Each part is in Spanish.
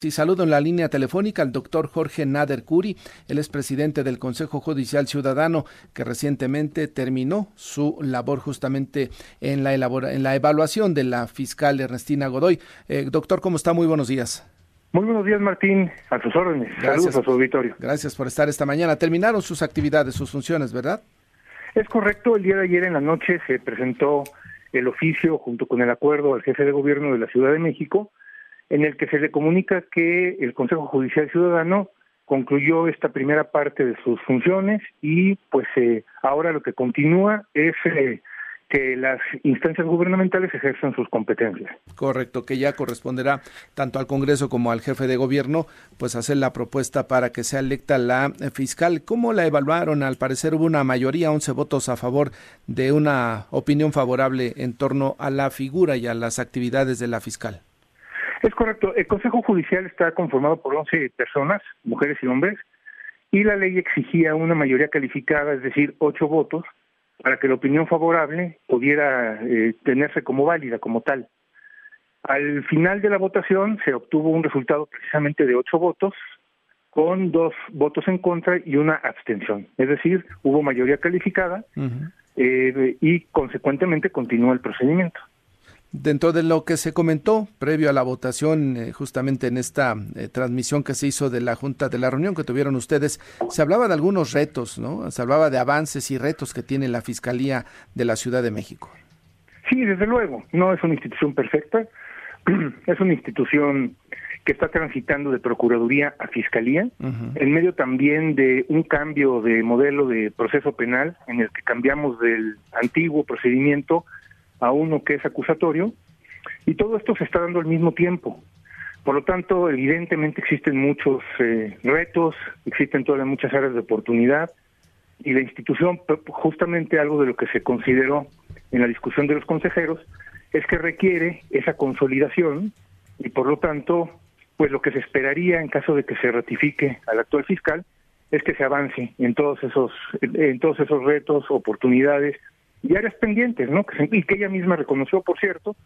Y saludo en la línea telefónica al doctor Jorge Nader Curi, él es presidente del Consejo Judicial Ciudadano, que recientemente terminó su labor justamente en la, en la evaluación de la fiscal Ernestina Godoy. Eh, doctor, ¿cómo está? Muy buenos días. Muy buenos días, Martín. A sus órdenes. Saludos a su auditorio. Gracias por estar esta mañana. Terminaron sus actividades, sus funciones, ¿verdad? Es correcto. El día de ayer en la noche se presentó el oficio junto con el acuerdo al jefe de gobierno de la Ciudad de México en el que se le comunica que el Consejo Judicial Ciudadano concluyó esta primera parte de sus funciones y pues eh, ahora lo que continúa es eh, que las instancias gubernamentales ejerzan sus competencias. Correcto, que ya corresponderá tanto al Congreso como al jefe de gobierno, pues hacer la propuesta para que sea electa la fiscal. ¿Cómo la evaluaron? Al parecer hubo una mayoría, 11 votos a favor de una opinión favorable en torno a la figura y a las actividades de la fiscal. Es correcto. El Consejo Judicial está conformado por 11 personas, mujeres y hombres, y la ley exigía una mayoría calificada, es decir, ocho votos, para que la opinión favorable pudiera eh, tenerse como válida, como tal. Al final de la votación se obtuvo un resultado precisamente de ocho votos, con dos votos en contra y una abstención. Es decir, hubo mayoría calificada eh, y consecuentemente continuó el procedimiento. Dentro de lo que se comentó previo a la votación, eh, justamente en esta eh, transmisión que se hizo de la Junta, de la reunión que tuvieron ustedes, se hablaba de algunos retos, ¿no? Se hablaba de avances y retos que tiene la Fiscalía de la Ciudad de México. Sí, desde luego, no es una institución perfecta, es una institución que está transitando de Procuraduría a Fiscalía, en medio también de un cambio de modelo de proceso penal en el que cambiamos del antiguo procedimiento a uno que es acusatorio, y todo esto se está dando al mismo tiempo. Por lo tanto, evidentemente existen muchos eh, retos, existen todavía muchas áreas de oportunidad, y la institución, justamente algo de lo que se consideró en la discusión de los consejeros, es que requiere esa consolidación y por lo tanto, pues lo que se esperaría en caso de que se ratifique al actual fiscal es que se avance en todos esos en todos esos retos, oportunidades y áreas pendientes, ¿no? y que ella misma reconoció, por cierto,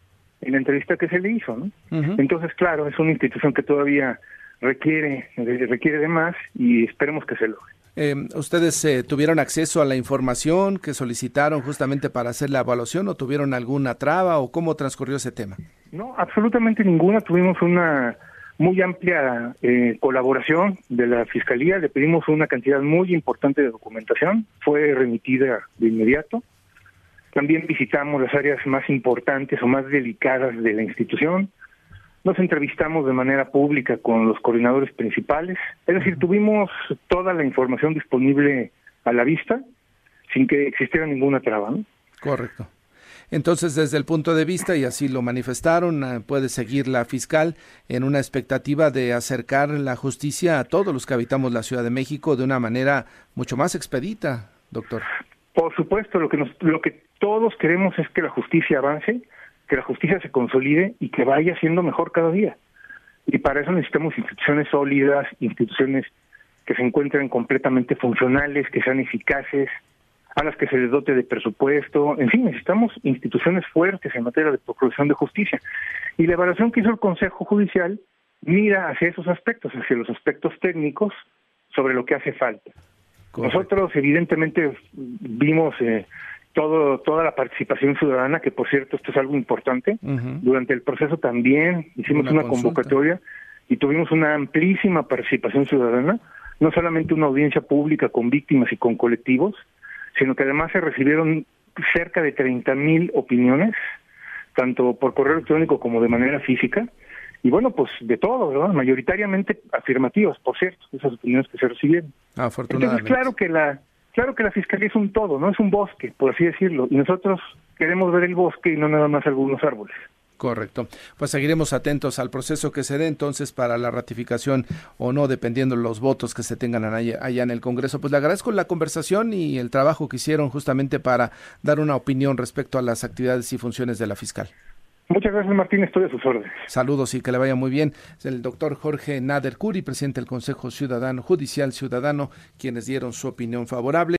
en la entrevista que se le hizo, ¿no? Entonces, claro, es una institución que todavía requiere, requiere de más y esperemos que se logre. Eh, ¿Ustedes eh, tuvieron acceso a la información que solicitaron justamente para hacer la evaluación o tuvieron alguna traba o cómo transcurrió ese tema? No, absolutamente ninguna. Tuvimos una muy amplia eh, colaboración de la Fiscalía, le pedimos una cantidad muy importante de documentación, fue remitida de inmediato. También visitamos las áreas más importantes o más delicadas de la institución. Nos entrevistamos de manera pública con los coordinadores principales. Es decir, tuvimos toda la información disponible a la vista sin que existiera ninguna traba. ¿no? Correcto. Entonces, desde el punto de vista, y así lo manifestaron, eh, puede seguir la fiscal en una expectativa de acercar la justicia a todos los que habitamos la Ciudad de México de una manera mucho más expedita, doctor. Por supuesto, lo que, nos, lo que todos queremos es que la justicia avance, que la justicia se consolide y que vaya siendo mejor cada día. Y para eso necesitamos instituciones sólidas, instituciones que se encuentren completamente funcionales, que sean eficaces, a las que se les dote de presupuesto, en fin, necesitamos instituciones fuertes en materia de procuración de justicia. Y la evaluación que hizo el Consejo Judicial mira hacia esos aspectos, hacia los aspectos técnicos sobre lo que hace falta. Nosotros evidentemente vimos eh, todo, toda la participación ciudadana, que por cierto esto es algo importante. Durante el proceso también hicimos una, convocatoria y tuvimos una amplísima participación ciudadana, no solamente una audiencia pública con víctimas y con colectivos, sino que además se recibieron cerca de 30 mil opiniones, tanto por correo electrónico como de manera física, y bueno, pues de todo, ¿verdad? Mayoritariamente afirmativas, por cierto, esas opiniones que se recibieron. Afortunadamente. Entonces, claro que la claro que la fiscalía es un todo, no es un bosque, por así decirlo, y nosotros queremos ver el bosque y no nada más algunos árboles. Correcto. Pues seguiremos atentos al proceso que se dé entonces para la ratificación o no, dependiendo de los votos que se tengan allá, allá, en el Congreso. Pues le agradezco la conversación y el trabajo que hicieron justamente para dar una opinión respecto a las actividades y funciones de la fiscal. Muchas gracias, Martín. Estoy a sus órdenes. Saludos y que le vaya muy bien. el doctor Jorge Nader Curi, presidente del Consejo Ciudadano Judicial Ciudadano, quienes dieron su opinión favorable.